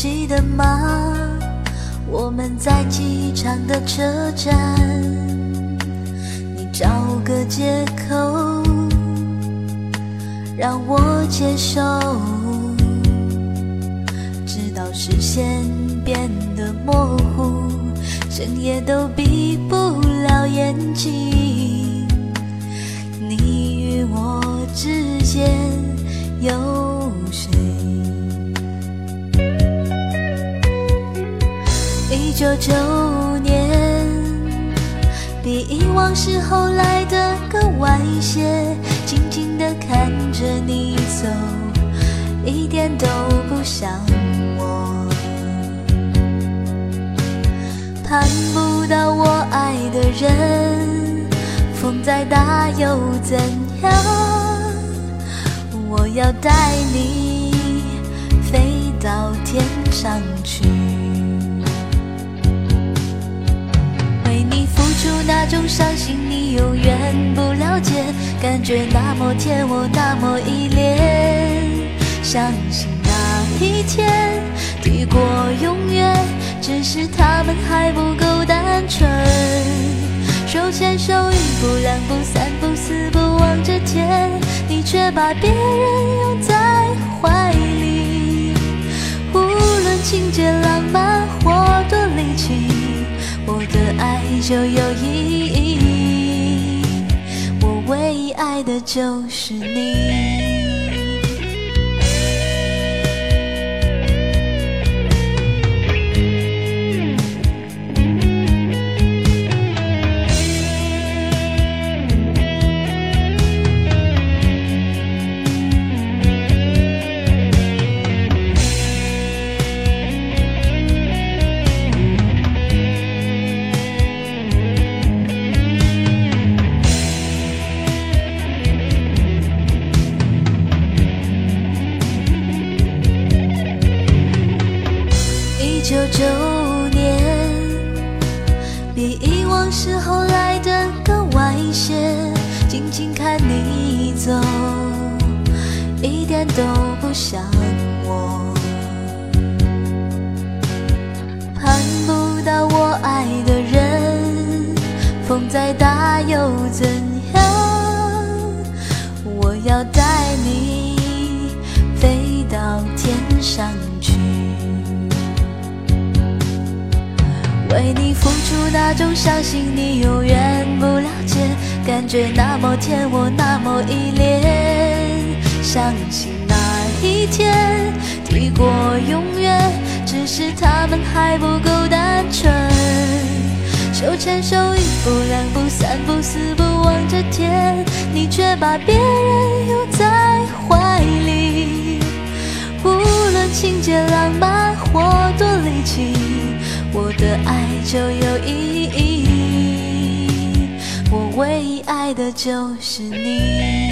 记得吗？我们在机场的车站，你找个借口让我接受，直到视线变得模糊，整夜都闭不了眼睛。一九九年，比以往时候来的更晚一些，静静地看着你走，一点都不像我。盼不到我爱的人，风再大又怎样？我要带你飞到天上去。伤心，你永远不了解，感觉那么甜，我那么依恋。相信那一天抵过永远，只是他们还不够单纯。手牵手，一步两步三步四步望着天，你却把别人拥在怀里。无论情节浪漫，的爱就有意义。我唯一爱的就是你。九九年，比以往时候来的更晚一些，静静看你走，一点都不像我。盼不到我爱的人，风再大又怎样？我要带你飞到天上去。为你付出那种伤心，你永远不了解，感觉那么甜，我那么依恋。相信那一天抵过永远，只是他们还不够单纯。手牵手，一步两步三步四步望着天，你却把别人拥在怀里。无论情节浪漫或多离奇，我的爱就有意义。我唯一爱的就是你。